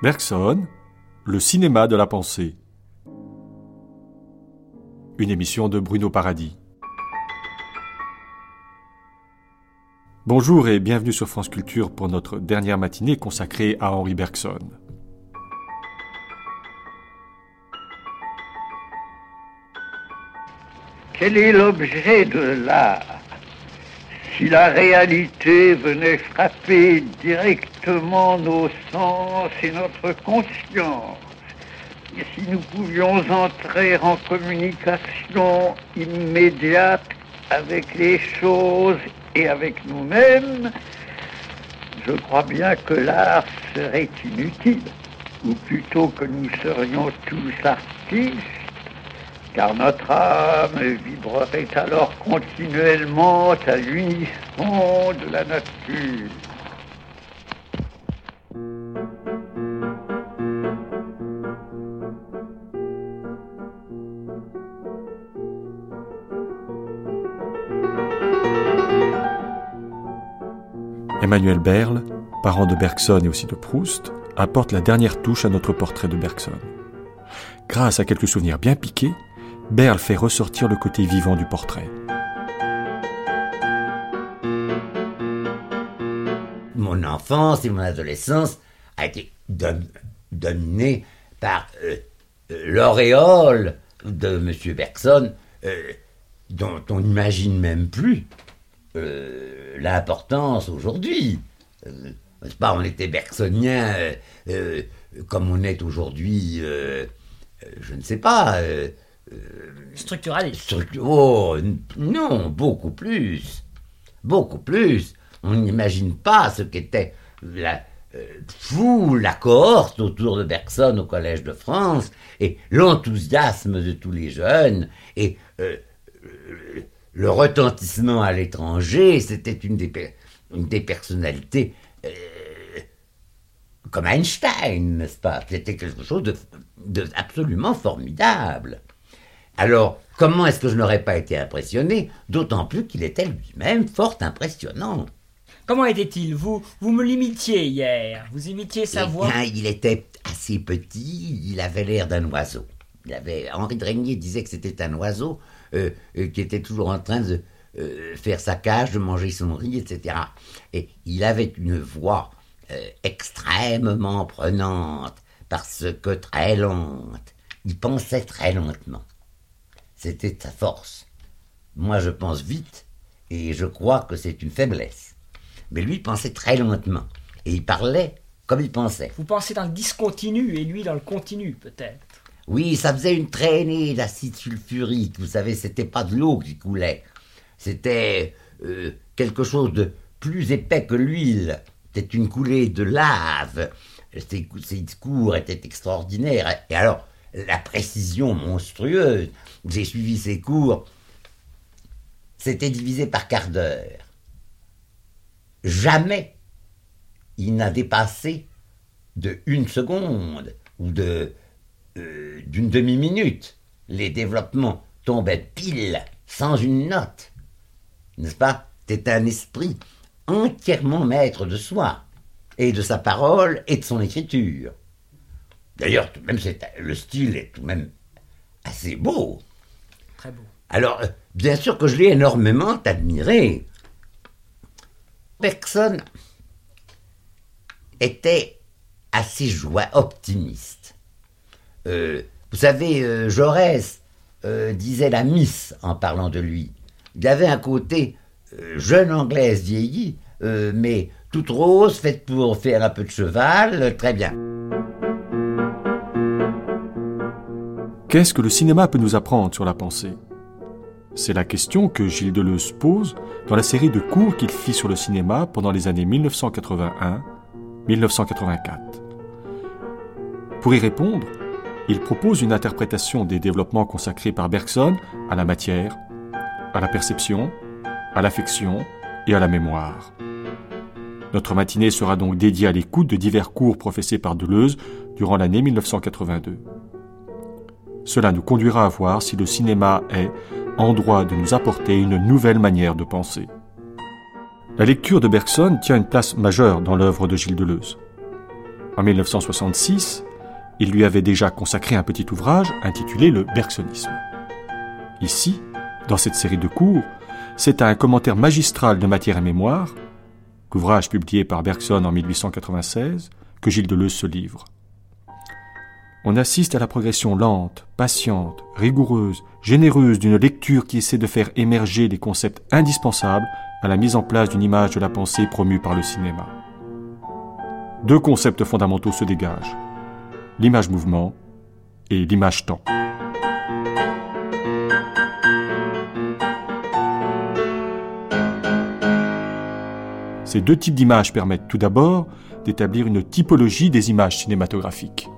Bergson, le cinéma de la pensée. Une émission de Bruno Paradis. Bonjour et bienvenue sur France Culture pour notre dernière matinée consacrée à Henri Bergson. Quel est l'objet de l'art? Si la réalité venait frapper directement nos sens et notre conscience, et si nous pouvions entrer en communication immédiate avec les choses et avec nous-mêmes, je crois bien que l'art serait inutile, ou plutôt que nous serions tous artistes car notre âme vibrerait alors continuellement à l'unisson de la nature. Emmanuel Berle, parent de Bergson et aussi de Proust, apporte la dernière touche à notre portrait de Bergson. Grâce à quelques souvenirs bien piqués, Berle fait ressortir le côté vivant du portrait. Mon enfance et mon adolescence a été dominée par euh, euh, l'auréole de M. Bergson, euh, dont on n'imagine même plus l'importance aujourd'hui. pas, on était bergsonien comme on est aujourd'hui, je ne sais pas euh, Structuraliste. oh, non, beaucoup plus. Beaucoup plus. On n'imagine pas ce qu'était la euh, foule, la cohorte autour de Bergson au Collège de France, et l'enthousiasme de tous les jeunes, et euh, le retentissement à l'étranger, c'était une des, des personnalités comme Einstein, n'est-ce pas? C'était quelque chose de, de absolument formidable. Alors, comment est-ce que je n'aurais pas été impressionné D'autant plus qu'il était lui-même fort impressionnant? Comment était-il? Vous, vous me l'imitiez hier. Vous imitiez sa eh voix? bien, Il était assez petit, il avait l'air d'un oiseau. Il avait, Henri Drégnier disait que c'était un oiseau euh, euh, qui était toujours en train de euh, faire sa cage, de manger son riz, etc. Et il avait une voix extrêmement prenante, parce que très lente. Il pensait très lentement. C'était sa force. Moi, je pense vite, et je crois que c'est une faiblesse. Mais lui pensait très lentement, et il parlait comme il pensait. Vous pensez dans le discontinu, et lui dans le continu, peut-être Oui, ça faisait une traînée d'acide sulfurique. Vous savez, c'était pas de l'eau qui coulait. C'était euh, quelque chose de plus épais que l'huile. C'était une coulée de lave. Ses, ses discours étaient extraordinaires. Et alors, la précision monstrueuse. J'ai suivi ses cours. C'était divisé par quart d'heure. Jamais il n'a dépassé de une seconde ou de euh, d'une demi-minute. Les développements tombaient pile, sans une note. N'est-ce pas? C'était un esprit entièrement maître de soi, et de sa parole et de son écriture. D'ailleurs, même le style est tout de même assez beau. Très beau. Alors, euh, bien sûr que je l'ai énormément admiré. Bergson était assez joie, optimiste. Euh, vous savez, euh, Jaurès disait la miss en parlant de lui. Il avait un côté jeune anglaise vieillie, mais toute rose, faite pour faire un peu de cheval, très bien. Qu'est-ce que le cinéma peut nous apprendre sur la pensée? C'est la question que Gilles Deleuze pose dans la série de cours qu'il fit sur le cinéma pendant les années 1981-1984. Pour y répondre, il propose une interprétation des développements consacrés par Bergson à la matière, à la perception, à l'affection et à la mémoire. Notre matinée sera donc dédiée à l'écoute de divers cours professés par Deleuze durant l'année 1982. Cela nous conduira à voir si le cinéma est en droit de nous apporter une nouvelle manière de penser. La lecture de Bergson tient une place majeure dans l'œuvre de Gilles Deleuze. En 1966, il lui avait déjà consacré un petit ouvrage intitulé Le Bergsonisme. Ici, dans cette série de cours, c'est à un commentaire magistral de matière et mémoire, l'ouvrage publié par Bergson en 1896, que Gilles Deleuze se livre. On assiste à la progression lente, patiente, rigoureuse, généreuse d'une lecture qui essaie de faire émerger les concepts indispensables à la mise en place d'une image de la pensée promue par le cinéma. Deux concepts fondamentaux se dégagent l'image-mouvement et l'image-temps. Ces deux types d'images permettent tout d'abord d'établir une typologie des images cinématographiques.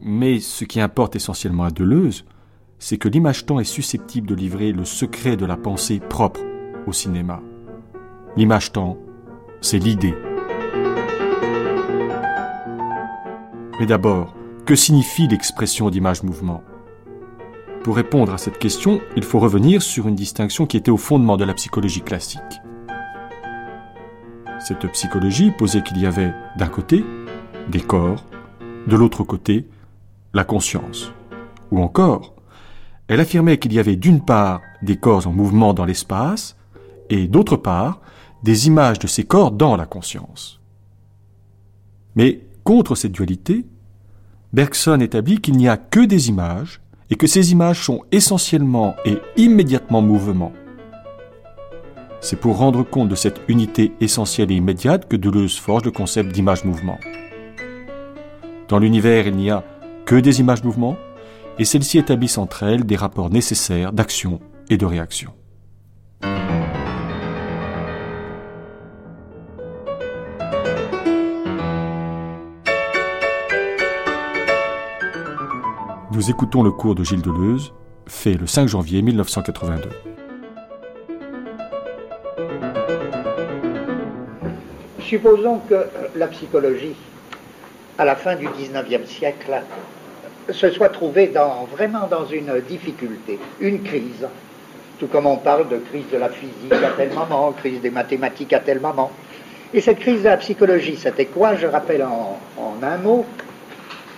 Mais ce qui importe essentiellement à Deleuze, c'est que l'image-temps est susceptible de livrer le secret de la pensée propre au cinéma. L'image-temps, c'est l'idée. Mais d'abord, que signifie l'expression d'image-mouvement Pour répondre à cette question, il faut revenir sur une distinction qui était au fondement de la psychologie classique. Cette psychologie posait qu'il y avait d'un côté des corps, de l'autre côté la conscience. Ou encore, elle affirmait qu'il y avait d'une part des corps en mouvement dans l'espace et d'autre part des images de ces corps dans la conscience. Mais Contre cette dualité, Bergson établit qu'il n'y a que des images et que ces images sont essentiellement et immédiatement mouvement. C'est pour rendre compte de cette unité essentielle et immédiate que Deleuze forge le concept d'image-mouvement. Dans l'univers, il n'y a que des images-mouvement, et celles-ci établissent entre elles des rapports nécessaires d'action et de réaction. Nous écoutons le cours de Gilles Deleuze, fait le 5 janvier 1982. Supposons que la psychologie, à la fin du XIXe siècle, se soit trouvée dans, vraiment dans une difficulté, une crise. Tout comme on parle de crise de la physique à tel moment, crise des mathématiques à tel moment. Et cette crise de la psychologie, c'était quoi Je rappelle en, en un mot,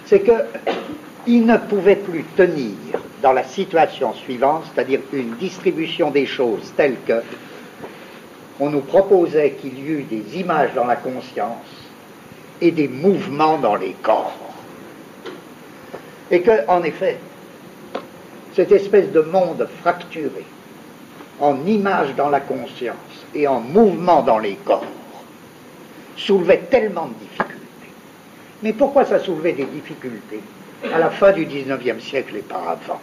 c'est que il ne pouvait plus tenir dans la situation suivante, c'est-à-dire une distribution des choses telle que on nous proposait qu'il y eût des images dans la conscience et des mouvements dans les corps. Et que, en effet, cette espèce de monde fracturé, en images dans la conscience et en mouvement dans les corps, soulevait tellement de difficultés. Mais pourquoi ça soulevait des difficultés à la fin du XIXe siècle et pas avant.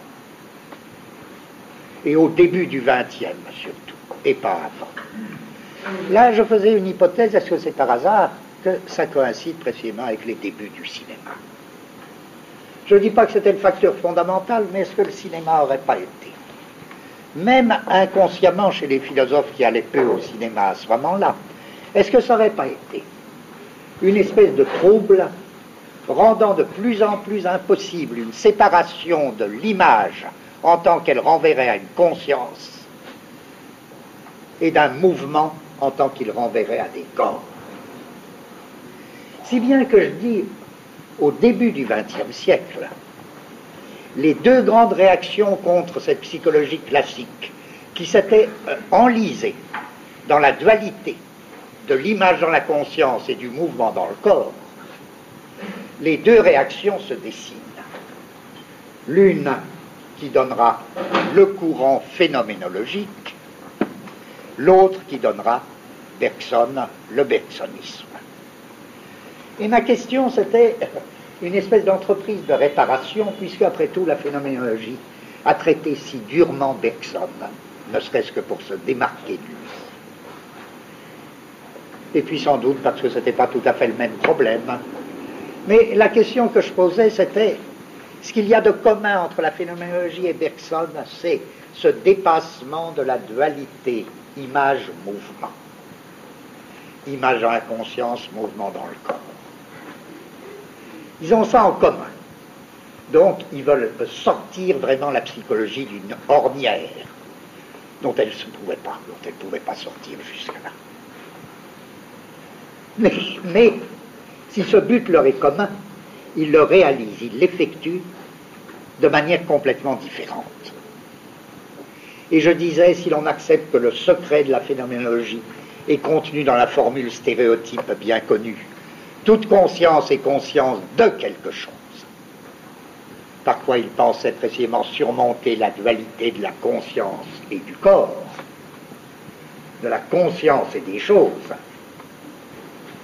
Et au début du XXe surtout, et pas avant. Là, je faisais une hypothèse, est-ce que c'est par hasard que ça coïncide précisément avec les débuts du cinéma? Je ne dis pas que c'était le facteur fondamental, mais est-ce que le cinéma n'aurait pas été? Même inconsciemment chez les philosophes qui allaient peu au cinéma à ce moment-là, est-ce que ça n'aurait pas été? Une espèce de trouble rendant de plus en plus impossible une séparation de l'image en tant qu'elle renverrait à une conscience et d'un mouvement en tant qu'il renverrait à des corps. Si bien que je dis au début du XXe siècle, les deux grandes réactions contre cette psychologie classique qui s'était euh, enlisée dans la dualité de l'image dans la conscience et du mouvement dans le corps, les deux réactions se dessinent. L'une qui donnera le courant phénoménologique, l'autre qui donnera Bergson, le bergsonisme. Et ma question, c'était une espèce d'entreprise de réparation, puisque après tout, la phénoménologie a traité si durement Bergson, ne serait-ce que pour se démarquer de lui. Et puis sans doute parce que ce n'était pas tout à fait le même problème, mais la question que je posais, c'était ce qu'il y a de commun entre la phénoménologie et Bergson, c'est ce dépassement de la dualité image-mouvement. Image dans la conscience, mouvement dans le corps. Ils ont ça en commun. Donc, ils veulent sortir vraiment la psychologie d'une ornière dont elle ne pouvait pas sortir jusque-là. mais Si ce but leur est commun, ils le réalisent, ils l'effectuent de manière complètement différente. Et je disais, si l'on accepte que le secret de la phénoménologie est contenu dans la formule stéréotype bien connue, toute conscience est conscience de quelque chose, par quoi il pensait précisément surmonter la dualité de la conscience et du corps, de la conscience et des choses,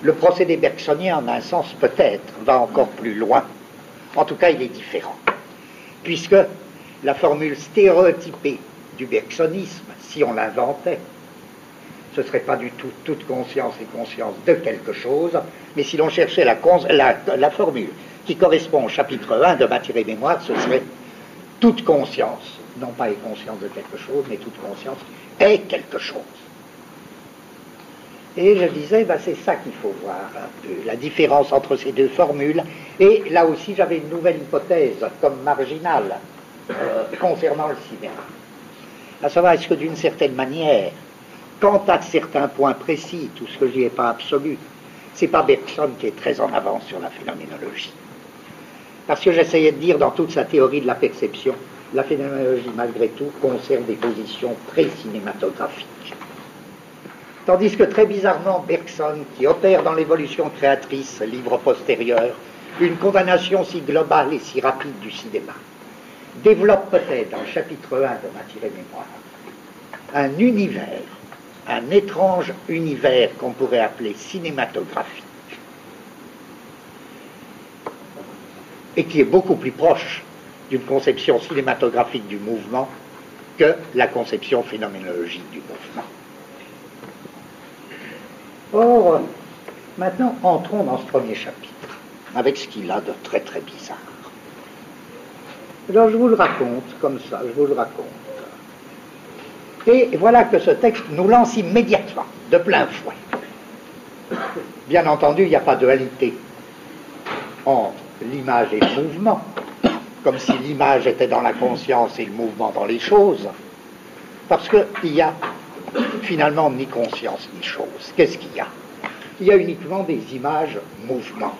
le procédé bergsonien, en un sens peut-être, va encore plus loin. En tout cas, il est différent. Puisque la formule stéréotypée du bergsonisme, si on l'inventait, ce ne serait pas du tout toute conscience et conscience de quelque chose, mais si l'on cherchait la, formule qui correspond au chapitre 1 de Matière Mémoire, ce serait toute conscience, non pas est conscience de quelque chose, mais toute conscience est quelque chose. Et je disais, ben, c'est ça qu'il faut voir, la différence entre ces deux formules. Et là aussi, j'avais une nouvelle hypothèse comme marginale euh, concernant le cinéma. À savoir, est-ce que d'une certaine manière, quant à certains points précis, tout ce que je dis n'est pas absolu, c'est pas Bergson qui est très en avance sur la phénoménologie. Parce que j'essayais de dire dans toute sa théorie de la perception, la phénoménologie, malgré tout, conserve des positions très cinématographiques. Tandis que très bizarrement, Bergson, qui opère dans l'évolution créatrice, livre postérieur, une condamnation si globale et si rapide du cinéma, développe peut-être dans le chapitre 1 de Matière et Mémoire un univers, un étrange univers qu'on pourrait appeler cinématographique, et qui est beaucoup plus proche d'une conception cinématographique du mouvement que la conception phénoménologique du mouvement. Or, maintenant, entrons dans ce premier chapitre, avec ce qu'il a de très très bizarre. Alors, je vous le raconte comme ça, je vous le raconte. Et voilà que ce texte nous lance immédiatement, de plein fouet. Bien entendu, il n'y a pas de dualité entre l'image et le mouvement, comme si l'image était dans la conscience et le mouvement dans les choses, parce qu'il y a finalement ni conscience ni chose. Qu'est-ce qu'il y a? Il y a uniquement des images mouvements.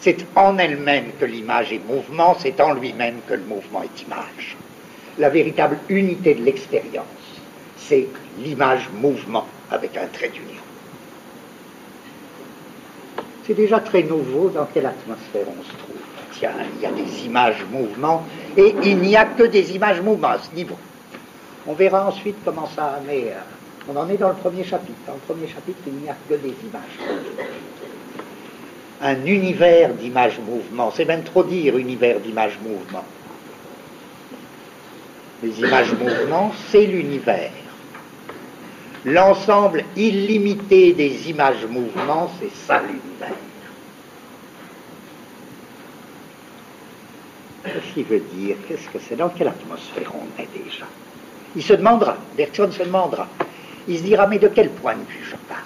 C'est en elle-même que l'image est mouvement, c'est en lui-même que le mouvement est image. La véritable unité de l'expérience, c'est l'image mouvement avec un trait d'union. C'est déjà très nouveau dans quelle atmosphère on se trouve. Tiens, il y a des images mouvements et il n'y a que des images mouvements à ce niveau. On verra ensuite comment ça. Mais euh, on en est dans le premier chapitre. Dans le premier chapitre, il n'y a que des images. Un univers d'images-mouvements. C'est même trop dire univers d'images-mouvements. Les images-mouvements, c'est l'univers. L'ensemble illimité des images-mouvements, c'est ça l'univers. Qu'est-ce qu'il veut dire Qu'est-ce que c'est Dans quelle atmosphère on est déjà? Il se demandera, Bergson se demandera. Il se dira, mais de quel point de vue je parle?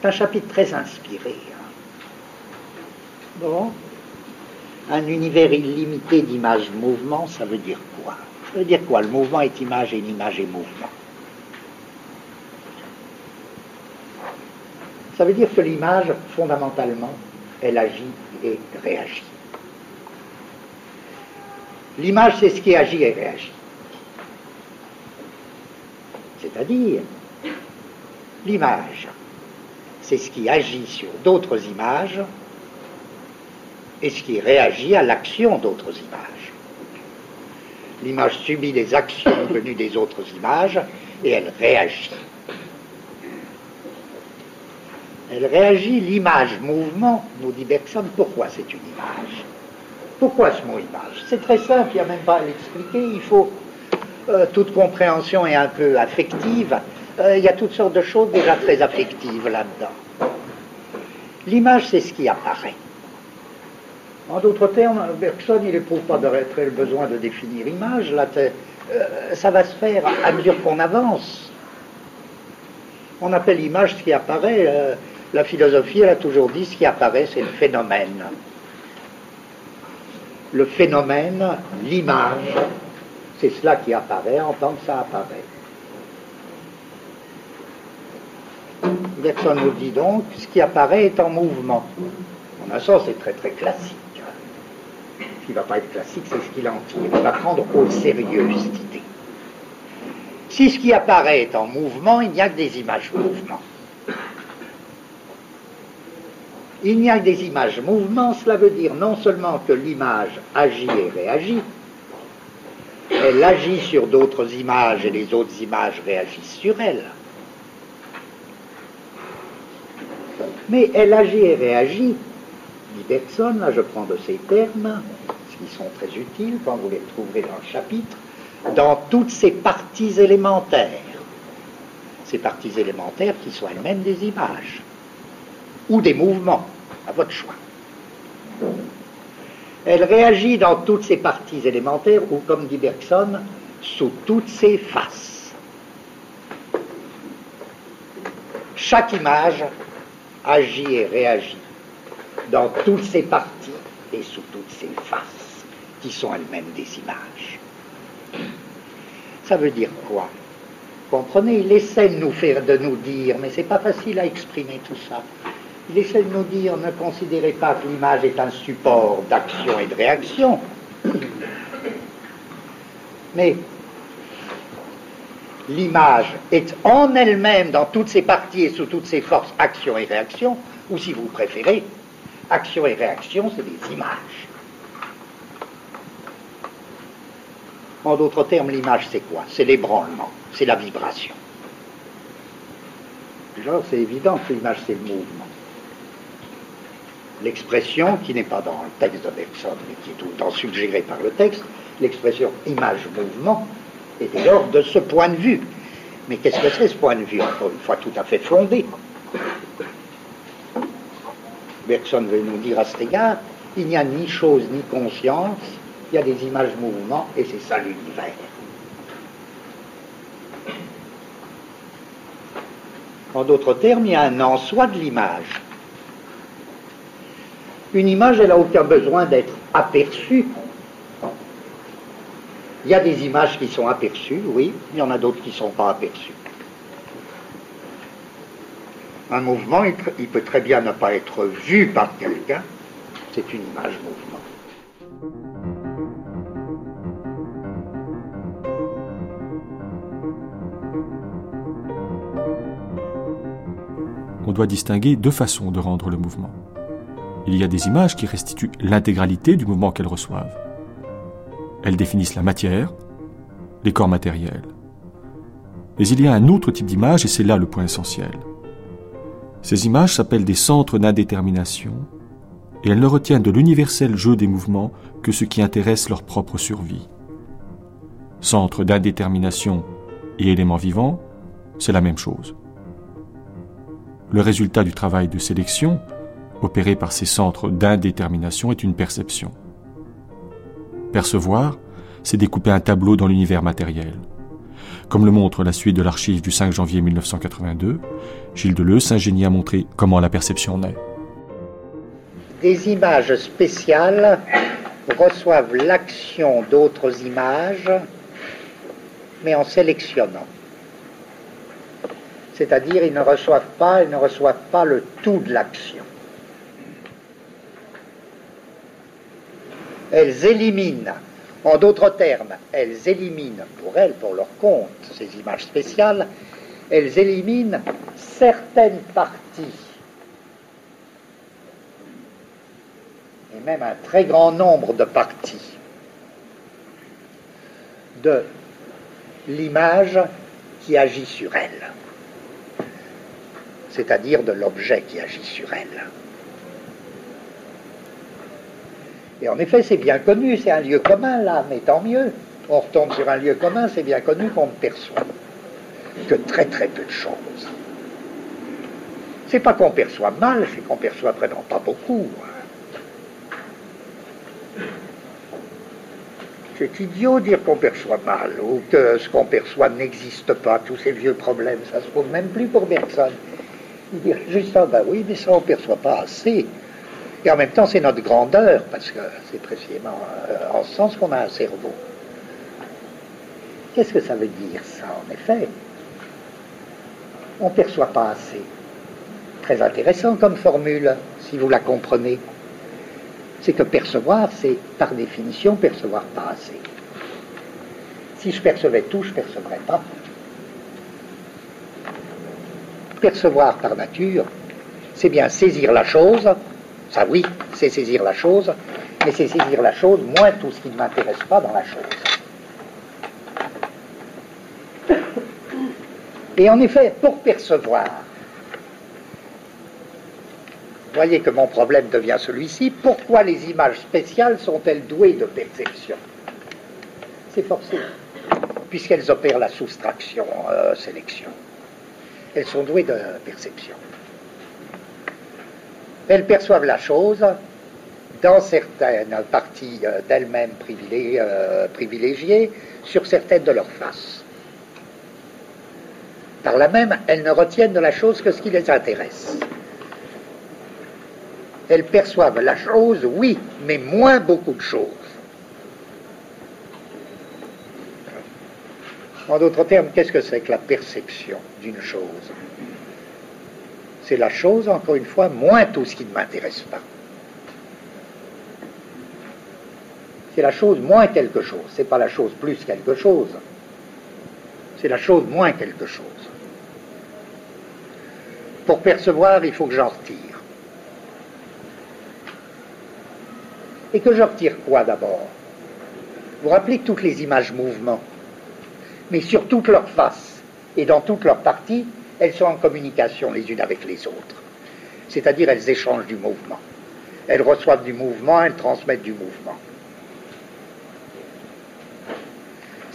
C'est un chapitre très inspiré. Hein. Bon, un univers illimité d'images-mouvements, ça veut dire quoi? Ça veut dire quoi? Le mouvement est image et l'image est mouvement. Ça veut dire que l'image, fondamentalement, elle agit et réagit. L'image, c'est ce qui agit et réagit. C'est-à-dire, l'image, c'est ce qui agit sur d'autres images et ce qui réagit à l'action d'autres images. L'image subit des actions venues des autres images et elle réagit. Elle réagit, l'image mouvement, nous dit Bergson, pourquoi c'est une image? Pourquoi ce mot image? C'est très simple, il n'y a même pas à l'expliquer. Il faut. Euh, toute compréhension est un peu affective. Euh, il y a toutes sortes de choses déjà très affectives là-dedans. L'image, c'est ce qui apparaît. En d'autres termes, Bergson, il n'éprouve pas de très le besoin de définir image. Euh, ça va se faire à mesure qu'on avance. On appelle image ce qui apparaît. la philosophie, elle a toujours dit ce qui apparaît, c'est le phénomène le phénomène, l'image, c'est cela qui apparaît en tant que ça apparaît. Bergson nous dit donc, ce qui apparaît est en mouvement. En un sens, c'est très très classique. Qui ne va pas être classique, c'est ce qu'il en tire. Il va prendre au sérieux cette idée. Si ce qui apparaît est en mouvement, il n'y a que des images mouvement. Il n'y a que des images mouvement, cela veut dire non seulement que l'image agit et réagit, elle agit sur d'autres images et les autres images réagissent sur elle. Mais elle agit et réagit, dit Bergson, là je prends de ces termes, qui sont très utiles quand vous les trouverez dans le chapitre, dans toutes ces parties élémentaires. Ces parties élémentaires qui sont elles-mêmes des images ou des mouvements, à votre choix. Elle réagit dans toutes ses parties élémentaires ou, comme dit Bergson, sous toutes ses faces. Chaque image agit et réagit dans toutes ses parties et sous toutes ses faces, qui sont elles-mêmes des images. Ça veut dire quoi? Comprenez, il essaie de nous faire, de nous dire, mais c'est pas facile à exprimer tout ça. Il essaie de nous dire, ne considérez pas que l'image est un support d'action et de réaction. Mais l'image est en elle-même, dans toutes ses parties et sous toutes ses forces, action et réaction, ou si vous préférez, action et réaction, c'est des images. En d'autres termes, l'image, c'est quoi? C'est l'ébranlement, c'est la vibration. Déjà, c'est évident que l'image, c'est le mouvement. L'expression, qui n'est pas dans le texte de Bergson, mais qui est tout le temps suggérée par le texte, l'expression image-mouvement, est dès lors de ce point de vue. Mais qu'est-ce que c'est ce point de vue Encore une fois, tout à fait fondé? Bergson veut nous dire à cet égard, il n'y a ni chose ni conscience, il y a des images mouvements et c'est ça l'univers. En d'autres termes, il y a un en soi de l'image. Une image, elle n'a aucun besoin d'être aperçue. Il y a des images qui sont aperçues, oui, il y en a d'autres qui ne sont pas aperçues. Un mouvement, il peut très bien ne pas être vu par quelqu'un, c'est une image mouvement. On doit distinguer deux façons de rendre le mouvement. Il y a des images qui restituent l'intégralité du mouvement qu'elles reçoivent. Elles définissent la matière, les corps matériels. Mais il y a un autre type d'image et c'est là le point essentiel. Ces images s'appellent des centres d'indétermination et elles ne retiennent de l'universel jeu des mouvements que ce qui intéresse leur propre survie. Centre d'indétermination et éléments vivants, c'est la même chose. Le résultat du travail de sélection, opéré par ces centres d'indétermination, est une perception. Percevoir, c'est découper un tableau dans l'univers matériel. Comme le montre la suite de l'archive du 5 janvier 1982, Gilles Deleuze s'ingénie à montrer comment la perception naît. Des images spéciales reçoivent l'action d'autres images, mais en sélectionnant c'est-à-dire ils ne reçoivent pas, ils ne reçoivent pas le tout de l'action. Elles éliminent, en d'autres termes, elles éliminent pour elles, pour leur compte, ces images spéciales, elles éliminent certaines parties, et même un très grand nombre de parties, de l'image qui agit sur elle c'est-à-dire de l'objet qui agit sur elle. Et en effet, c'est bien connu, c'est un lieu commun là, mais tant mieux. On retombe sur un lieu commun, c'est bien connu qu'on ne perçoit que très très peu de choses. C'est pas qu'on perçoit mal, c'est qu'on perçoit vraiment pas beaucoup. C'est idiot dire qu'on perçoit mal ou que ce qu'on perçoit n'existe pas. Tous ces vieux problèmes, ça se pose même plus pour personne. Il dit juste ça, ben oui, mais ça on ne perçoit pas assez. Et en même temps, c'est notre grandeur, parce que c'est précisément euh, en ce sens qu'on a un cerveau. Qu'est-ce que ça veut dire, ça, en effet? On ne perçoit pas assez. Très intéressant comme formule, si vous la comprenez. C'est que percevoir, c'est par définition percevoir pas assez. Si je percevais tout, je ne percevrais pas. Percevoir par nature, c'est bien saisir la chose, ça oui, c'est saisir la chose, mais c'est saisir la chose moins tout ce qui ne m'intéresse pas dans la chose. Et en effet, pour percevoir, voyez que mon problème devient celui-ci, pourquoi les images spéciales sont-elles douées de perception? C'est forcé, puisqu'elles opèrent la soustraction, euh, sélection. Elles sont douées de perception. Elles perçoivent la chose dans certaines parties euh, d'elles-mêmes euh, privilégiées, sur certaines de leurs faces. Par là même, elles ne retiennent de la chose que ce qui les intéresse. Elles perçoivent la chose, oui, mais moins beaucoup de choses. En d'autres termes, qu'est-ce que c'est que la perception d'une chose? C'est la chose, encore une fois, moins tout ce qui ne m'intéresse pas. C'est la chose moins quelque chose. C'est pas la chose plus quelque chose. C'est la chose moins quelque chose. Pour percevoir, il faut que j'en retire. Et que je retire quoi d'abord? Vous rappelez que toutes les images mouvement, mais sur toutes leurs faces et dans toutes leurs parties, elles sont en communication les unes avec les autres. C'est-à-dire elles échangent du mouvement. Elles reçoivent du mouvement, elles transmettent du mouvement.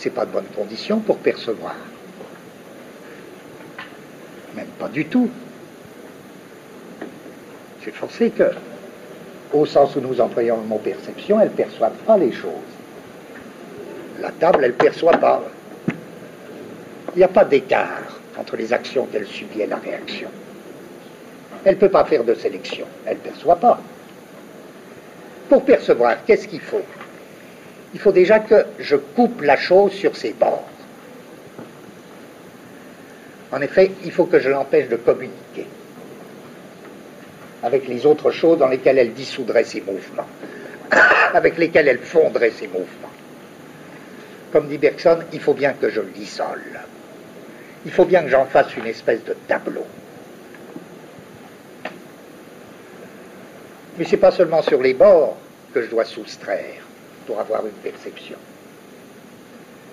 c'est pas de bonnes conditions pour percevoir. Même pas du tout. C'est forcé que, au sens où nous employons le mot perception, elles ne perçoivent pas les choses. La table, elle ne perçoit pas. Il n'y a pas d'écart entre les actions qu'elle subit et la réaction. Elle ne peut pas faire de sélection. Elle ne perçoit pas. Pour percevoir, qu'est-ce qu'il faut? Il faut déjà que je coupe la chose sur ses bords. En effet, il faut que je l'empêche de communiquer avec les autres choses dans lesquelles elle dissoudrait ses mouvements, avec lesquelles elle fondrait ses mouvements. Comme dit Bergson, il faut bien que je le dissole. Il faut bien que j'en fasse une espèce de tableau. Mais ce n'est pas seulement sur les bords que je dois soustraire pour avoir une perception.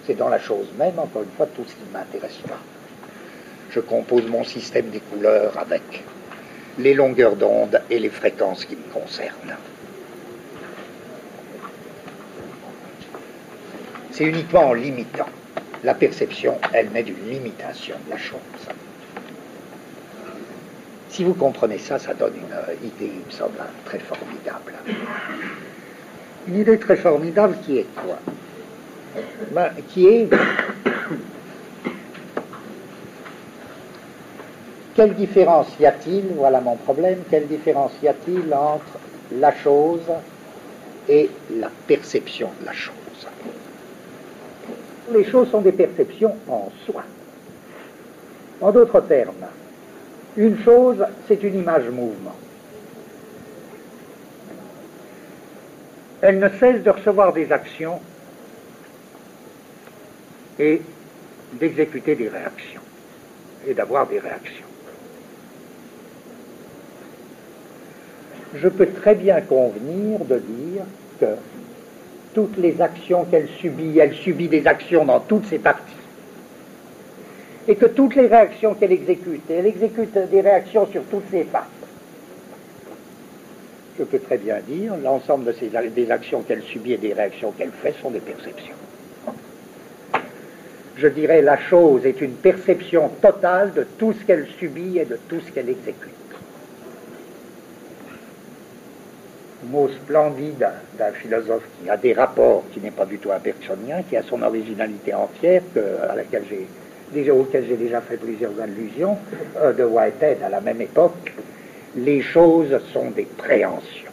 C'est dans la chose même, encore une fois, tout ce qui ne m'intéresse pas. Je compose mon système des couleurs avec les longueurs d'onde et les fréquences qui me concernent. C'est uniquement en limitant. La perception, elle met d'une limitation de la chose. Si vous comprenez ça, ça donne une idée, il me semble, très formidable. Une idée très formidable qui est quoi? Ben, Qui est quelle différence y a-t-il, voilà mon problème, quelle différence y a-t-il entre la chose et la perception de la chose? Les choses sont des perceptions en soi. En d'autres termes, une chose, c'est une image mouvement. elle ne cesse de recevoir des actions et d'exécuter des réactions et d'avoir des réactions. Je peux très bien convenir de dire que toutes les actions qu'elle subit, elle subit des actions dans toutes ses parties. Et que toutes les réactions qu'elle exécute, elle exécute des réactions sur toutes ses faces je peux très bien dire, l'ensemble des actions qu'elle subit et des réactions qu'elle fait sont des perceptions. Je dirais la chose est une perception totale de tout ce qu'elle subit et de tout ce qu'elle exécute. Mot splendide d'un philosophe qui a des rapports, qui n'est pas du tout un bergsonien, qui a son originalité entière, à laquelle j'ai déjà, auquel j'ai déjà fait plusieurs allusions, euh, de Whitehead à la même époque, les choses sont des préhensions.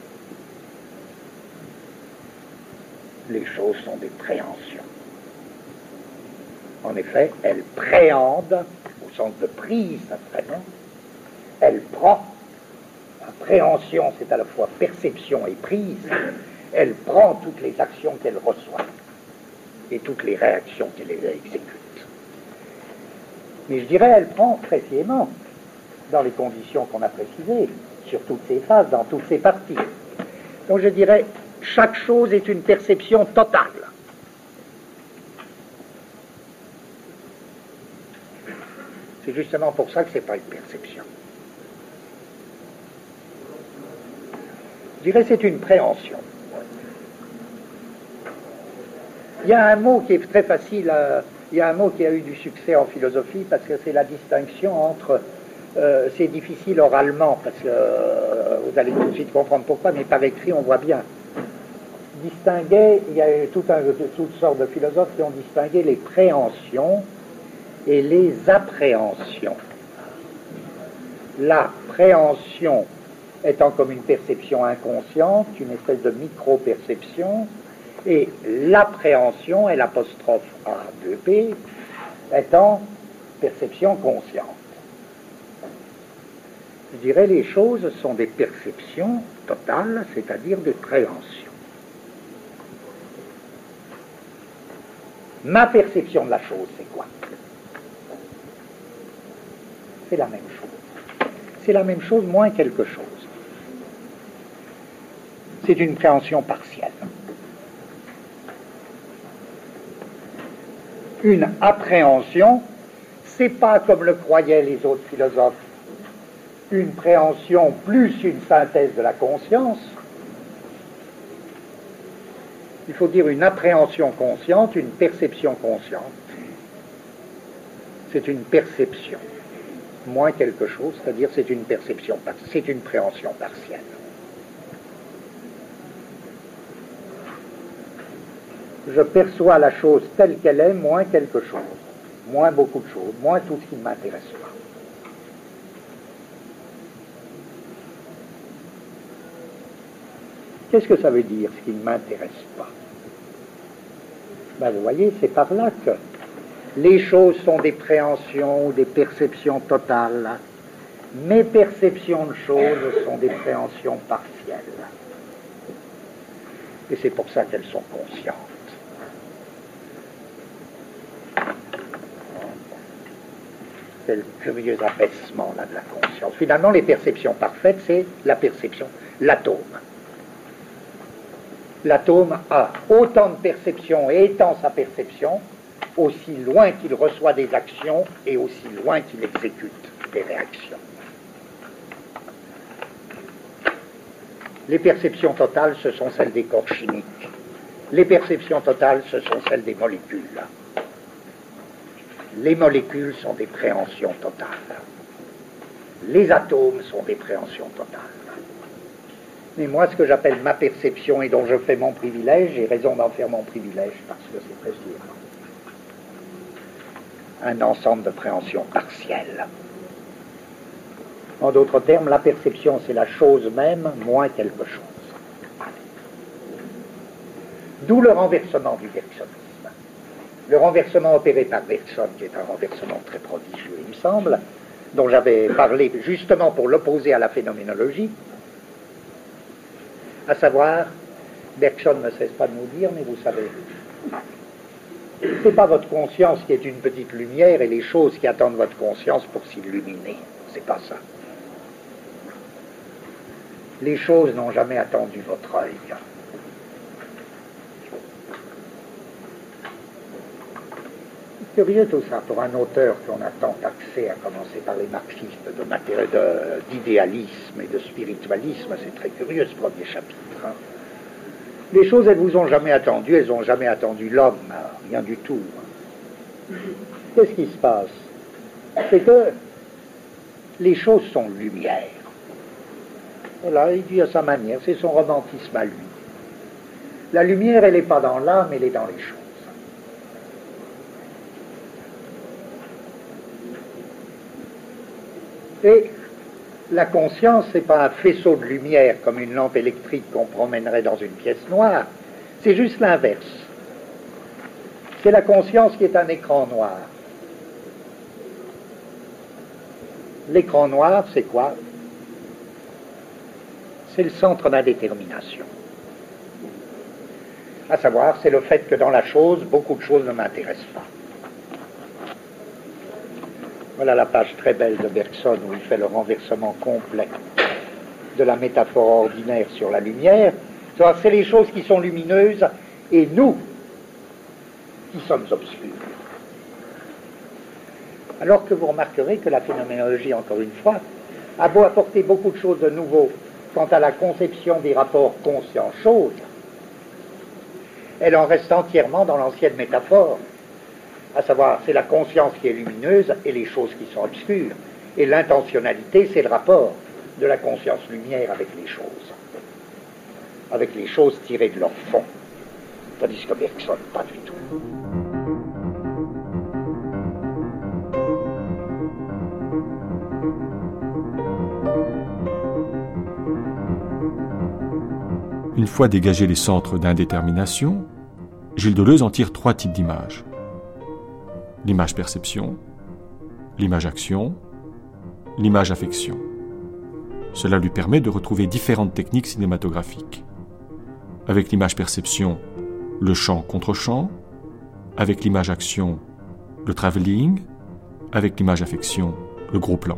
Les choses sont des préhensions. En effet, elles préhendent, au sens de prise vraiment, elle prend Appréhension, c'est à la fois perception et prise. Elle prend toutes les actions qu'elle reçoit et toutes les réactions qu'elle exécute. Mais je dirais, elle prend précisément dans les conditions qu'on a précisées, sur toutes ses phases, dans toutes ses parties. Donc je dirais, chaque chose est une perception totale. C'est justement pour ça que ce n'est pas une perception. Dirais c'est une préhension. Il y a un mot qui est très facile, il y a un mot qui a eu du succès en philosophie parce que c'est la distinction entre, euh, c'est difficile oralement parce que euh, vous allez tout de suite comprendre pourquoi, mais par écrit on voit bien. Distinguer, il y a eu tout un, toutes sortes de philosophes qui ont distingué les préhensions et les appréhensions. La préhension étant comme une perception inconsciente, une espèce de micro-perception, et l'appréhension, et l'apostrophe A2P, étant perception consciente. Je dirais les choses sont des perceptions totales, c'est-à-dire des préhensions. Ma perception de la chose, c'est quoi? C'est la même chose. C'est la même chose, moins quelque chose. C'est une préhension partielle. Une appréhension, c'est pas comme le croyaient les autres philosophes, une préhension plus une synthèse de la conscience. Il faut dire une appréhension consciente, une perception consciente. C'est une perception moins quelque chose, c'est-à-dire c'est une perception, c'est une préhension partielle. Je perçois la chose telle qu'elle est, moins quelque chose, moins beaucoup de choses, moins tout ce qui ne m'intéresse pas. Qu'est-ce que ça veut dire, ce qui ne m'intéresse pas? Ben, Vous voyez, c'est par là que les choses sont des préhensions ou des perceptions totales. Mes perceptions de choses sont des préhensions partielles. Et c'est pour ça qu'elles sont conscientes. C'est le curieux abaissement de la conscience. Finalement, les perceptions parfaites, c'est la perception, l'atome. L'atome a autant de perceptions et étant sa perception, aussi loin qu'il reçoit des actions et aussi loin qu'il exécute des réactions. Les perceptions totales, ce sont celles des corps chimiques. Les perceptions totales, ce sont celles des molécules. Les molécules sont des préhensions totales. Les atomes sont des préhensions totales. Mais moi, ce que j'appelle ma perception et dont je fais mon privilège, j'ai raison d'en faire mon privilège parce que c'est précisément un ensemble de préhensions partielles. En d'autres termes, la perception, c'est la chose même, moins quelque chose. D'où le renversement du bergsonisme. Le renversement opéré par Bergson, qui est un renversement très prodigieux, il me semble, dont j'avais parlé justement pour l'opposer à la phénoménologie, à savoir, Bergson ne cesse pas de nous dire, mais vous savez, n'est pas votre conscience qui est une petite lumière et les choses qui attendent votre conscience pour s'illuminer. C'est pas ça. Les choses n'ont jamais attendu votre œil. Curieux tout ça pour un auteur qu'on a tant taxé, à commencer par les marxistes, d'idéalisme et de spiritualisme. C'est très curieux ce premier chapitre. Hein. Les choses, elles vous ont jamais attendu, elles n'ont jamais attendu l'homme, rien du tout. Qu'est-ce qui se passe? C'est que les choses sont lumière. Voilà, il dit à sa manière, c'est son romantisme à lui. La lumière, elle n'est pas dans l'âme, elle est dans les choses. Et la conscience, n'est pas un faisceau de lumière comme une lampe électrique qu'on promènerait dans une pièce noire. C'est juste l'inverse. C'est la conscience qui est un écran noir. L'écran noir, c'est quoi? C'est le centre d'indétermination. À savoir, c'est le fait que dans la chose, beaucoup de choses ne m'intéressent pas. Voilà la page très belle de Bergson où il fait le renversement complet de la métaphore ordinaire sur la lumière. C'est les choses qui sont lumineuses et nous qui sommes obscurs. Alors que vous remarquerez que la phénoménologie, encore une fois, a beau apporter beaucoup de choses de nouveau quant à la conception des rapports conscience-chose, elle en reste entièrement dans l'ancienne métaphore, à savoir c'est la conscience qui est lumineuse et les choses qui sont obscures, et l'intentionnalité c'est le rapport de la conscience lumière avec les choses, avec les choses tirées de leur fond, tandis que Bergson, pas du tout. Une fois dégagés les centres d'indétermination, Gilles Deleuze en tire trois types d'images. L'image perception, l'image action, l'image affection. Cela lui permet de retrouver différentes techniques cinématographiques. Avec l'image perception, le champ contre champ, avec l'image action, le travelling, avec l'image affection, le gros plan.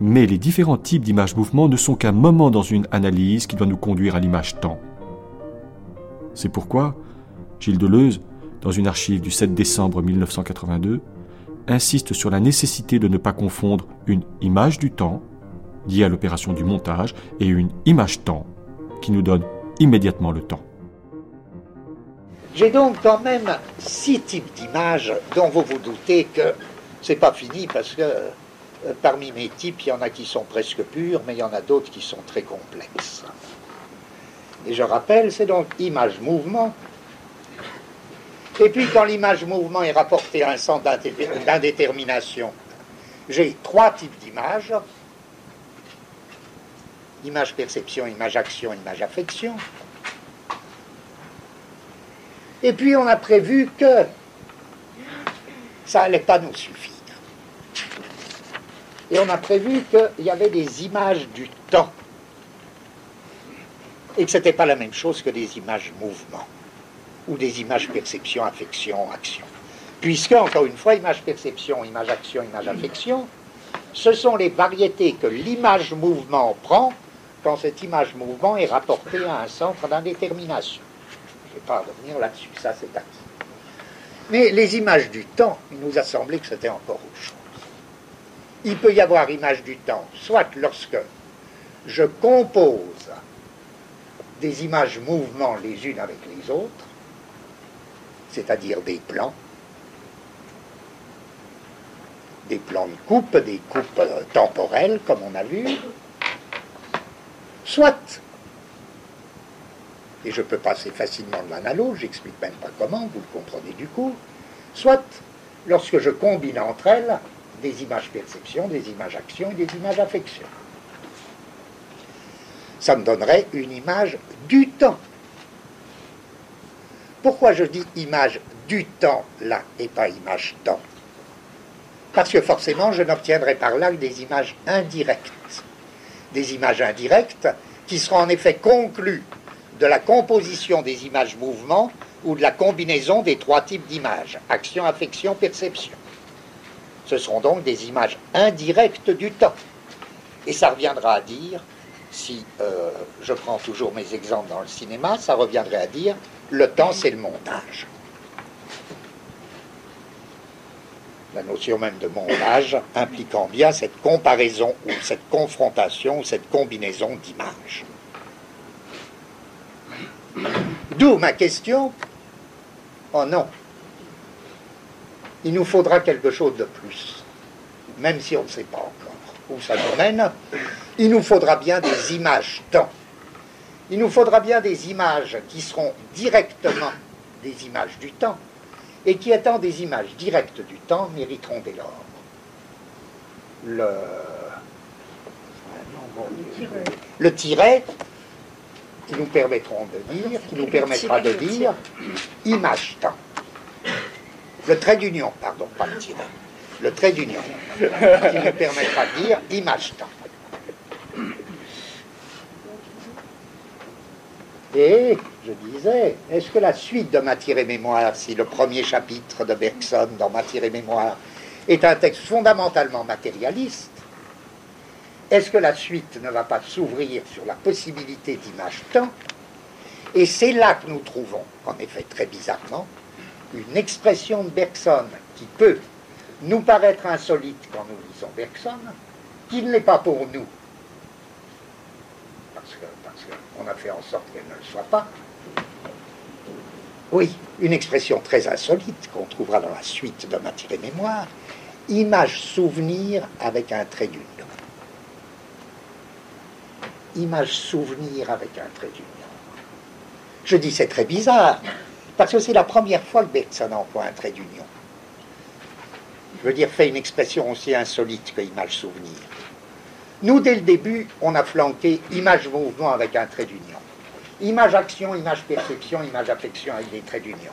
Mais les différents types d'images mouvement ne sont qu'un moment dans une analyse qui doit nous conduire à l'image temps. C'est pourquoi Gilles Deleuze, dans une archive du 7 décembre 1982, insiste sur la nécessité de ne pas confondre une image du temps, liée à l'opération du montage, et une image temps, qui nous donne immédiatement le temps. J'ai donc quand même six types d'images dont vous vous doutez que c'est pas fini parce que euh, parmi mes types, il y en a qui sont presque purs, mais il y en a d'autres qui sont très complexes. Et je rappelle, c'est donc image-mouvement. Et puis quand l'image-mouvement est rapportée à un centre d'indétermination, j'ai trois types d'images. Image-perception, image-action, image-affection. Et puis on a prévu que ça n'allait pas nous suffire. Et on a prévu qu'il y avait des images du temps. Et que ce n'était pas la même chose que des images mouvement. Ou des images perception, affection, action. Puisque, encore une fois, image perception, image action, image affection, ce sont les variétés que l'image mouvement prend quand cette image mouvement est rapportée à un centre d'indétermination. Je ne vais pas revenir là-dessus, ça c'est acquis. Mais les images du temps, il nous a semblé que c'était encore autre chose il peut y avoir image du temps, soit lorsque je compose des images mouvements les unes avec les autres, c'est-à-dire des plans, des plans de coupe, des coupes euh, temporelles, comme on a vu, soit, et je peux passer facilement de l'analogue, j'explique même pas comment, vous le comprenez du coup, soit lorsque je combine entre elles des images perception, des images action et des images affection. Ça me donnerait une image du temps. Pourquoi je dis image du temps là et pas image temps? Parce que forcément, je n'obtiendrai par là que des images indirectes. Des images indirectes qui seront en effet conclues de la composition des images mouvements ou de la combinaison des trois types d'images, action, affection, perception. Ce seront donc des images indirectes du temps. Et ça reviendra à dire, si euh, je prends toujours mes exemples dans le cinéma, ça reviendrait à dire le temps c'est le montage. La notion même de montage impliquant bien cette comparaison ou cette confrontation ou cette combinaison d'images. D'où ma question? Oh non, il nous faudra quelque chose de plus, même si on ne sait pas encore où ça nous mène. Il nous faudra bien des images temps. Il nous faudra bien des images qui seront directement des images du temps, et qui étant des images directes du temps, mériteront dès lors le, le tiret qui nous permettront de dire, qui nous permettra de dire image temps. Le trait d'union, pardon, pas le tiret. Le trait d'union, qui nous permettra de dire image Et je disais, est-ce que la suite de Matière et Mémoire, si le premier chapitre de Bergson dans Matière et Mémoire est un texte fondamentalement matérialiste, est-ce que la suite ne va pas s'ouvrir sur la possibilité d'image-temps Et c'est là que nous trouvons, en effet très bizarrement, une expression de Bergson qui peut nous paraître insolite quand nous lisons Bergson, qui ne l'est pas pour nous, parce qu'on a fait en sorte qu'elle ne le soit pas. Oui, une expression très insolite qu'on trouvera dans la suite de Matière et Mémoire, image-souvenir avec un trait d'union. Image-souvenir avec un trait d'union. Je dis c'est très bizarre, parce que c'est la première fois que Bergson emploie un trait d'union. Je veux dire, fait une expression aussi insolite que image-souvenir. Nous, dès le début, on a flanqué image-mouvement avec un trait d'union. Image-action, image-perception, image-affection avec des traits d'union.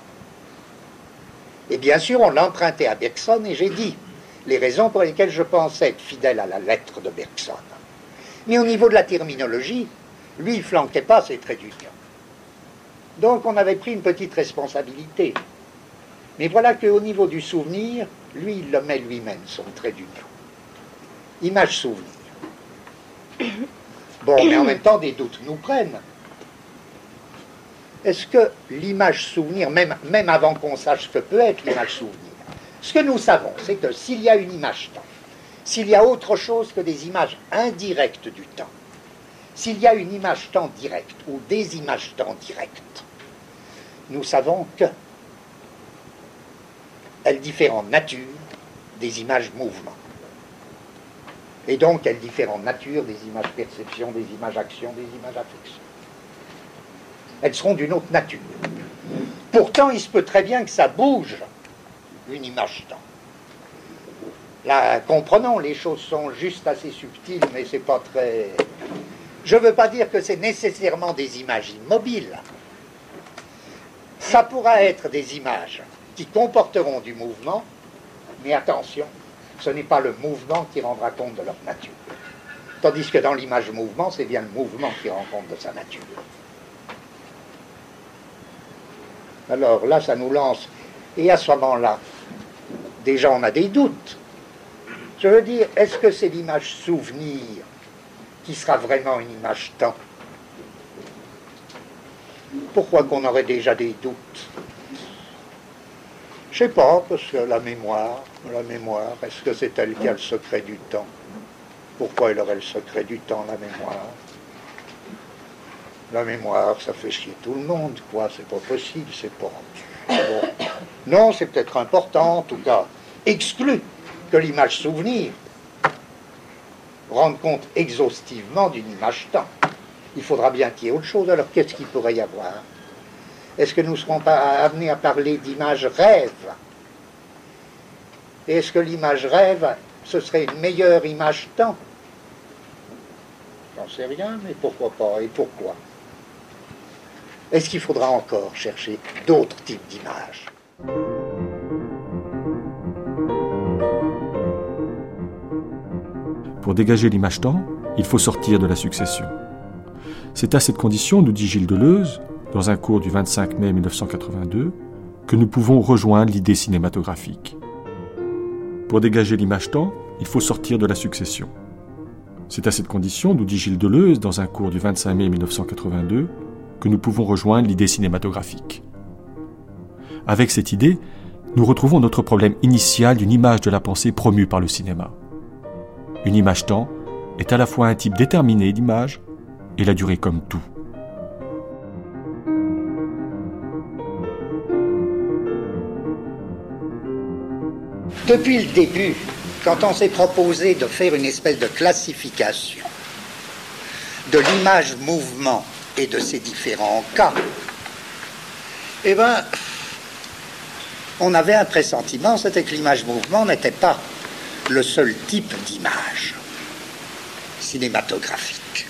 Et bien sûr, on l'a emprunté à Bergson et j'ai dit les raisons pour lesquelles je pensais être fidèle à la lettre de Bergson. Mais au niveau de la terminologie, lui, il flanquait pas ses traits d'union. Donc on avait pris une petite responsabilité. Mais voilà qu'au niveau du souvenir, lui, il le met lui-même, son trait d'union. Image-souvenir. Bon, mais en même temps, des doutes nous prennent. Est-ce que l'image souvenir, même, avant qu'on sache ce que peut être l'image souvenir, ce que nous savons, c'est que s'il y a une image temps, s'il y a autre chose que des images indirectes du temps, s'il y a une image temps directe ou des images temps directes, nous savons que elles diffèrent en nature des images mouvement. Et donc, elles diffèrent en nature des images perception, des images action, des images affection. Elles seront d'une autre nature. Pourtant, il se peut très bien que ça bouge, une image temps. Là, comprenons, les choses sont juste assez subtiles, mais c'est pas très. Je ne veux pas dire que c'est nécessairement des images immobiles. Ça pourra être des images qui comporteront du mouvement, mais attention, ce n'est pas le mouvement qui rendra compte de leur nature. Tandis que dans l'image mouvement, c'est bien le mouvement qui rend compte de sa nature. Alors là, ça nous lance. Et à ce moment-là, déjà on a des doutes. Je veux dire, est-ce que c'est l'image souvenir qui sera vraiment une image temps? Pourquoi qu'on aurait déjà des doutes? Je sais pas, parce que la mémoire, la mémoire, est-ce que c'est elle qui a le secret du temps? Pourquoi elle aurait le secret du temps, la mémoire? La mémoire, ça fait chier tout le monde, quoi, c'est pas possible, c'est pas... Non, c'est peut-être important, en tout cas, exclu que l'image souvenir rende compte exhaustivement d'une image temps. Il faudra bien qu'il y ait autre chose, alors qu'est-ce qu'il pourrait y avoir? Est-ce que nous ne serons pas amenés à parler d'image rêve est-ce que l'image rêve, ce serait une meilleure image temps? J'en sais rien, mais pourquoi pas et pourquoi? Est-ce qu'il faudra encore chercher d'autres types d'images? Pour dégager l'image temps, il faut sortir de la succession. C'est à cette condition, nous dit Gilles Deleuze, dans un cours du 25 mai 1982, que nous pouvons rejoindre l'idée cinématographique. Pour dégager l'image-temps, il faut sortir de la succession. C'est à cette condition, nous dit Gilles Deleuze dans un cours du 25 mai 1982, que nous pouvons rejoindre l'idée cinématographique. Avec cette idée, nous retrouvons notre problème initial d'une image de la pensée promue par le cinéma. Une image-temps est à la fois un type déterminé d'image et la durée comme tout. Depuis le début, quand on s'est proposé de faire une espèce de classification de l'image mouvement et de ses différents cas, eh bien, on avait un pressentiment, c'était que l'image mouvement n'était pas le seul type d'image cinématographique.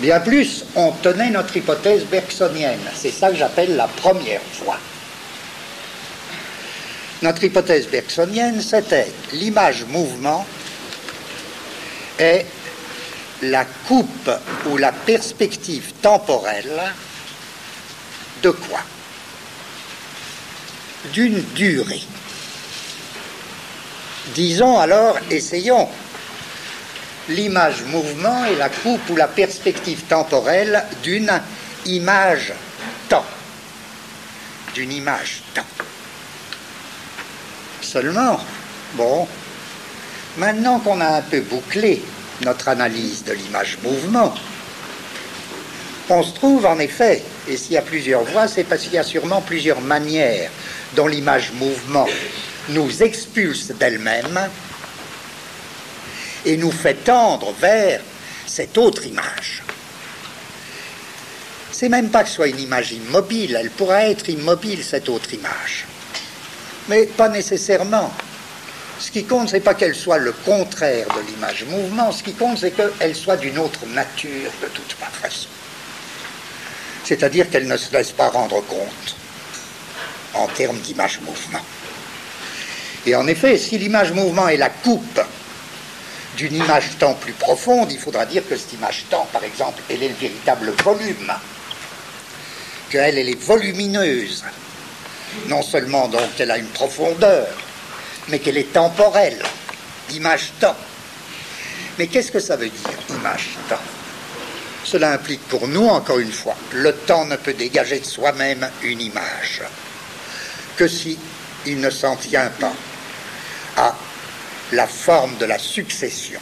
Bien plus, on tenait notre hypothèse bergsonienne. C'est ça que j'appelle la première fois. Notre hypothèse bergsonienne, c'était l'image mouvement est la coupe ou la perspective temporelle de quoi? D'une durée. Disons alors, essayons. L'image mouvement est la coupe ou la perspective temporelle d'une image temps. D'une image temps. Seulement, bon, maintenant qu'on a un peu bouclé notre analyse de l'image mouvement, on se trouve en effet, et s'il y a plusieurs voies, c'est parce qu'il y a sûrement plusieurs manières dont l'image mouvement nous expulse d'elle-même et nous fait tendre vers cette autre image. C'est même pas que ce soit une image immobile, elle pourra être immobile, cette autre image. Mais pas nécessairement. Ce qui compte, c'est pas qu'elle soit le contraire de l'image mouvement, ce qui compte, c'est qu'elle soit d'une autre nature de toute façon. C'est-à-dire qu'elle ne se laisse pas rendre compte en termes d'image mouvement. Et en effet, si l'image mouvement est la coupe d'une image temps plus profonde, il faudra dire que cette image temps, par exemple, elle est le véritable volume, qu'elle elle est volumineuse. Non seulement donc qu'elle a une profondeur, mais qu'elle est temporelle, image temps. Mais qu'est-ce que ça veut dire, image temps? Cela implique pour nous, encore une fois, le temps ne peut dégager de soi-même une image. Que si il ne s'en tient pas à la forme de la succession,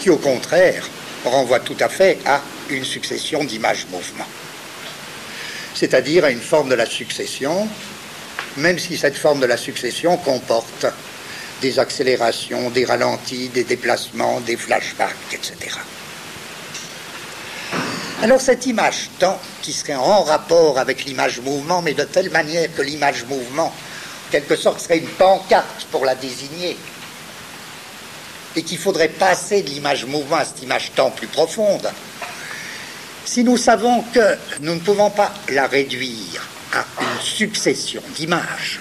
qui au contraire renvoie tout à fait à une succession d'images-mouvements, c'est-à-dire à une forme de la succession, même si cette forme de la succession comporte des accélérations, des ralentis, des déplacements, des flashbacks, etc. Alors cette image temps, qui serait en rapport avec l'image mouvement, mais de telle manière que l'image mouvement quelque sorte, serait une pancarte pour la désigner. Et qu'il faudrait passer de l'image mouvement à cette image temps plus profonde. Si nous savons que nous ne pouvons pas la réduire à une succession d'images,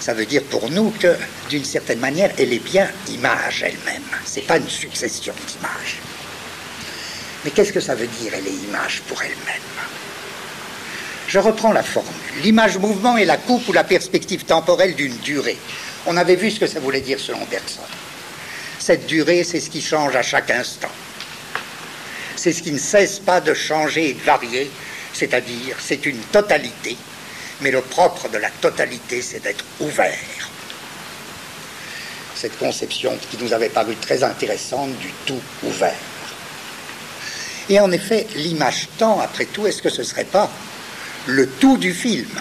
ça veut dire pour nous que, d'une certaine manière, elle est bien image elle-même. Ce n'est pas une succession d'images. Mais qu'est-ce que ça veut dire, elle est image pour elle-même? Je reprends la formule. L'image mouvement est la coupe ou la perspective temporelle d'une durée. On avait vu ce que ça voulait dire selon Bergson. Cette durée, c'est ce qui change à chaque instant. C'est ce qui ne cesse pas de changer et de varier, c'est-à-dire c'est une totalité. Mais le propre de la totalité, c'est d'être ouvert. Cette conception qui nous avait paru très intéressante du tout ouvert. Et en effet, l'image temps, après tout, est-ce que ce ne serait pas le tout du film,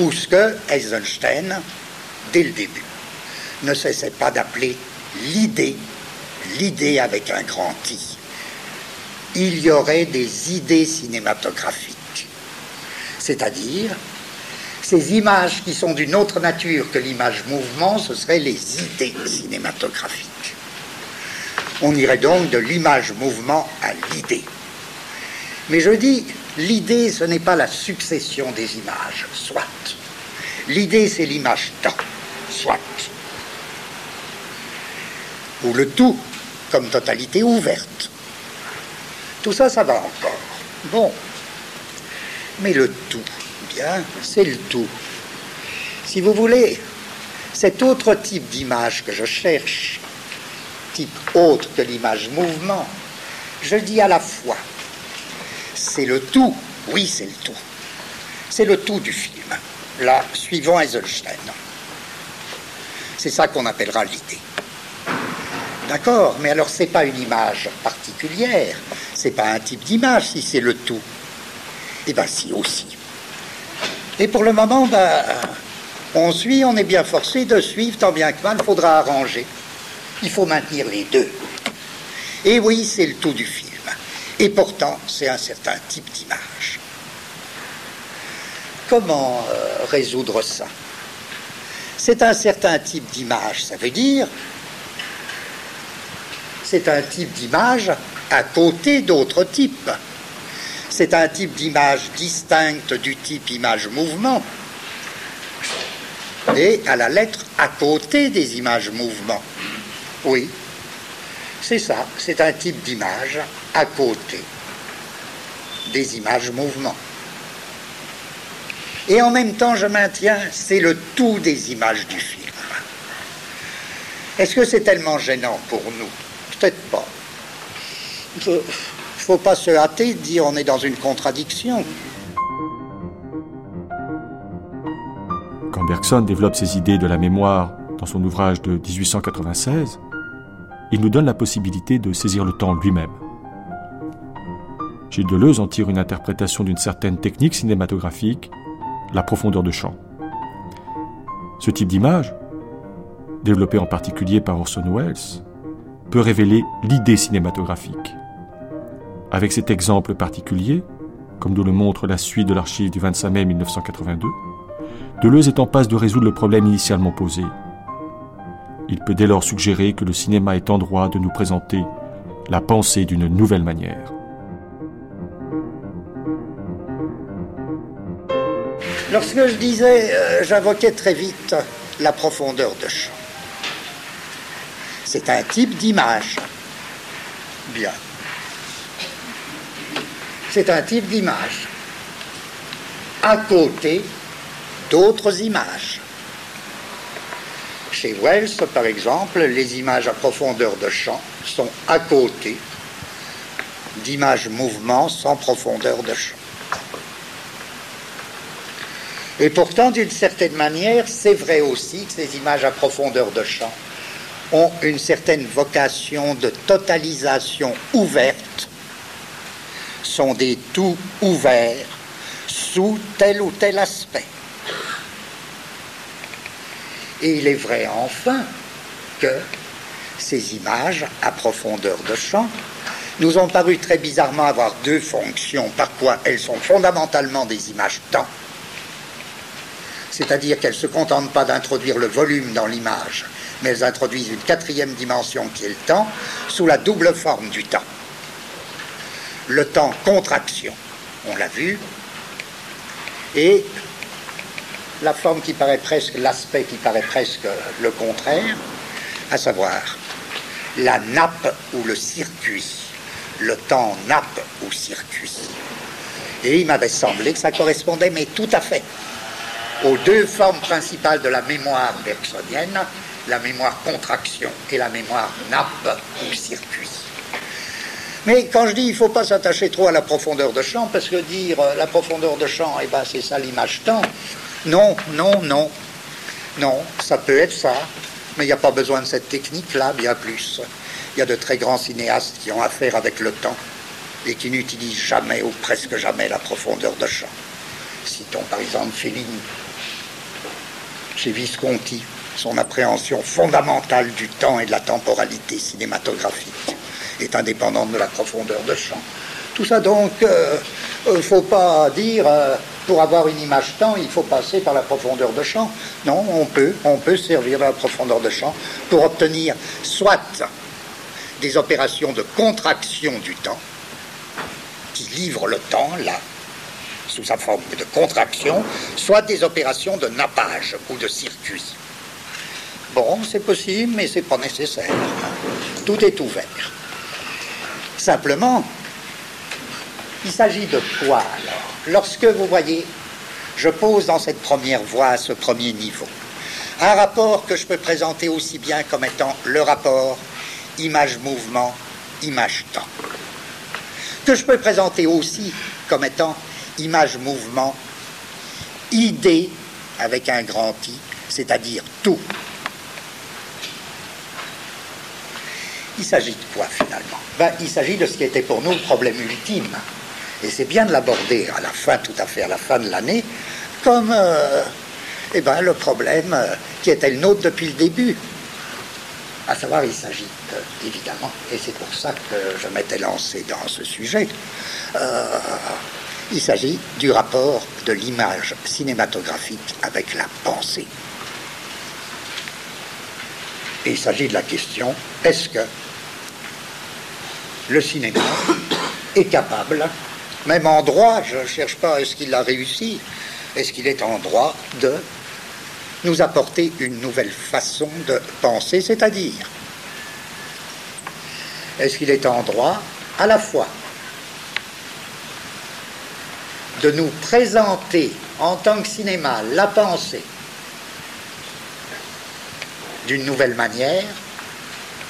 ou ce que Eisenstein, dès le début, ne cessait pas d'appeler l'idée, l'idée avec un grand I. Il y aurait des idées cinématographiques, c'est-à-dire ces images qui sont d'une autre nature que l'image mouvement, ce seraient les idées cinématographiques. On irait donc de l'image mouvement à l'idée. Mais je dis, L'idée, ce n'est pas la succession des images, soit. L'idée, c'est l'image temps, soit. Ou le tout comme totalité ouverte. Tout ça, ça va encore. Bon. Mais le tout, bien, c'est le tout. Si vous voulez, cet autre type d'image que je cherche, type autre que l'image mouvement, je dis à la fois c'est le tout. Oui, c'est le tout. C'est le tout du film. Là, suivant Eisenstein. C'est ça qu'on appellera l'idée. D'accord, mais alors c'est pas une image particulière, c'est pas un type d'image si c'est le tout. Eh bien si aussi. Et pour le moment, ben, on suit, on est bien forcé de suivre, tant bien que mal, il faudra arranger. Il faut maintenir les deux. Et oui, c'est le tout du film. Et pourtant, c'est un certain type d'image. Comment euh, résoudre ça? C'est un certain type d'image, ça veut dire c'est un type d'image à côté d'autres types. C'est un type d'image distincte du type image-mouvement. et à la lettre à côté des images mouvements. Oui, c'est ça, c'est un type d'image à côté des images mouvements. Et en même temps, je maintiens, c'est le tout des images du film. Est-ce que c'est tellement gênant pour nous? Peut-être pas. Il faut pas se hâter de dire on est dans une contradiction. Quand Bergson développe ses idées de la mémoire dans son ouvrage de 1896, il nous donne la possibilité de saisir le temps lui-même. Gilles Deleuze en tire une interprétation d'une certaine technique cinématographique, la profondeur de champ. Ce type d'image, développé en particulier par Orson Welles, peut révéler l'idée cinématographique. Avec cet exemple particulier, comme nous le montre la suite de l'archive du 25 mai 1982, Deleuze est en passe de résoudre le problème initialement posé. Il peut dès lors suggérer que le cinéma est en droit de nous présenter la pensée d'une nouvelle manière. Lorsque je disais, euh, j'invoquais très vite la profondeur de champ. C'est un type d'image. Bien. C'est un type d'image. À côté d'autres images. Chez Wells, par exemple, les images à profondeur de champ sont à côté d'images mouvements sans profondeur de champ. Et pourtant, d'une certaine manière, c'est vrai aussi que ces images à profondeur de champ ont une certaine vocation de totalisation ouverte, sont des tout ouverts sous tel ou tel aspect. Et il est vrai enfin que ces images à profondeur de champ nous ont paru très bizarrement avoir deux fonctions, par quoi elles sont fondamentalement des images temps, c'est-à-dire qu'elles ne se contentent pas d'introduire le volume dans l'image, mais elles introduisent une quatrième dimension qui est le temps, sous la double forme du temps. Le temps contraction, on l'a vu, et la forme qui paraît presque, l'aspect qui paraît presque le contraire, à savoir la nappe ou le circuit, le temps nappe ou circuit. Et il m'avait semblé que ça correspondait, mais tout à fait, aux deux formes principales de la mémoire bergsonienne, la mémoire contraction et la mémoire nappe ou circuit. Mais quand je dis il ne faut pas s'attacher trop à la profondeur de champ, parce que dire euh, la profondeur de champ, eh ben, c'est ça l'image temps, non, non, non. Non, ça peut être ça, mais il n'y a pas besoin de cette technique-là, bien plus. Il y a de très grands cinéastes qui ont affaire avec le temps et qui n'utilisent jamais ou presque jamais la profondeur de champ. Citons par exemple Fellini. Chez Visconti, son appréhension fondamentale du temps et de la temporalité cinématographique est indépendante de la profondeur de champ. Tout ça donc, il euh, ne euh, faut pas dire euh, pour avoir une image temps, il faut passer par la profondeur de champ. Non, on peut, on peut servir la profondeur de champ pour obtenir soit des opérations de contraction du temps, qui livrent le temps, là, sous sa forme de contraction, soit des opérations de nappage ou de circuit. Bon, c'est possible, mais c'est pas nécessaire. Tout est ouvert. Simplement, il s'agit de quoi alors Lorsque vous voyez, je pose dans cette première voie, ce premier niveau, un rapport que je peux présenter aussi bien comme étant le rapport image-mouvement, image-temps, que je peux présenter aussi comme étant image-mouvement, idée avec un grand I, c'est-à-dire tout. Il s'agit de quoi finalement ben, Il s'agit de ce qui était pour nous le problème ultime. Et c'est bien de l'aborder à la fin, tout à fait à la fin de l'année, comme euh, eh ben, le problème euh, qui était le nôtre depuis le début. À savoir, il s'agit euh, évidemment, et c'est pour ça que je m'étais lancé dans ce sujet, il s'agit du rapport de l'image cinématographique avec la pensée. Et il s'agit de la question, est-ce que le cinéma est capable même en droit, je ne cherche pas, est-ce qu'il a réussi Est-ce qu'il est en droit de nous apporter une nouvelle façon de penser, c'est-à-dire, est-ce qu'il est en droit à la fois de nous présenter en tant que cinéma la pensée d'une nouvelle manière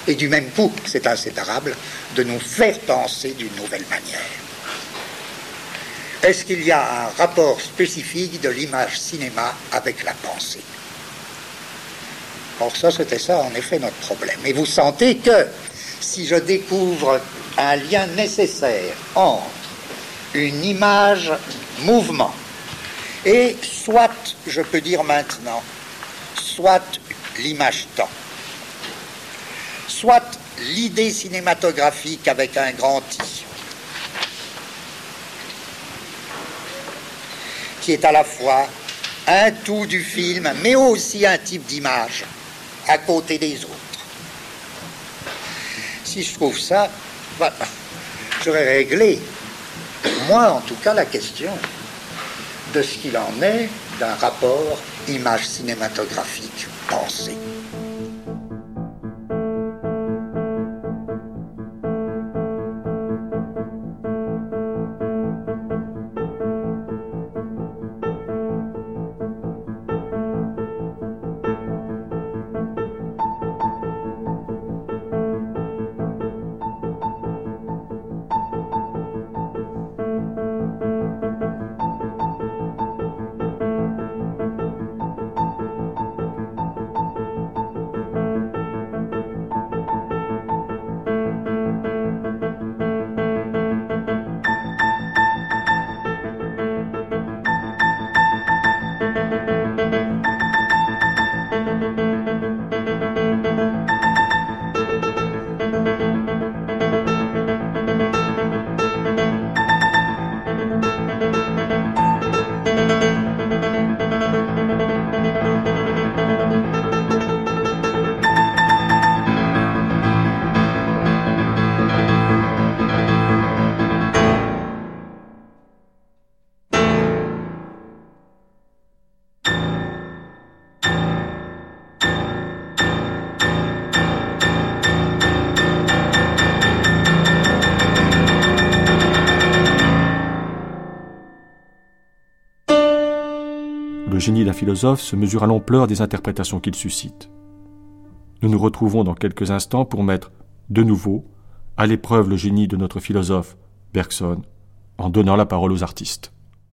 et du même coup, c'est inséparable, de nous faire penser d'une nouvelle manière. Est-ce qu'il y a un rapport spécifique de l'image cinéma avec la pensée? Or ça, c'était ça en effet notre problème. Et vous sentez que si je découvre un lien nécessaire entre une image mouvement et soit, je peux dire maintenant, soit l'image temps, soit l'idée cinématographique avec un grand I, qui est à la fois un tout du film, mais aussi un type d'image à côté des autres. Si je trouve ça, bah, j'aurais réglé, moi en tout cas, la question de ce qu'il en est d'un rapport image cinématographique pensée. Génie d'un philosophe se mesure à l'ampleur des interprétations qu'il suscite. Nous nous retrouvons dans quelques instants pour mettre, de nouveau, à l'épreuve le génie de notre philosophe, Bergson, en donnant la parole aux artistes.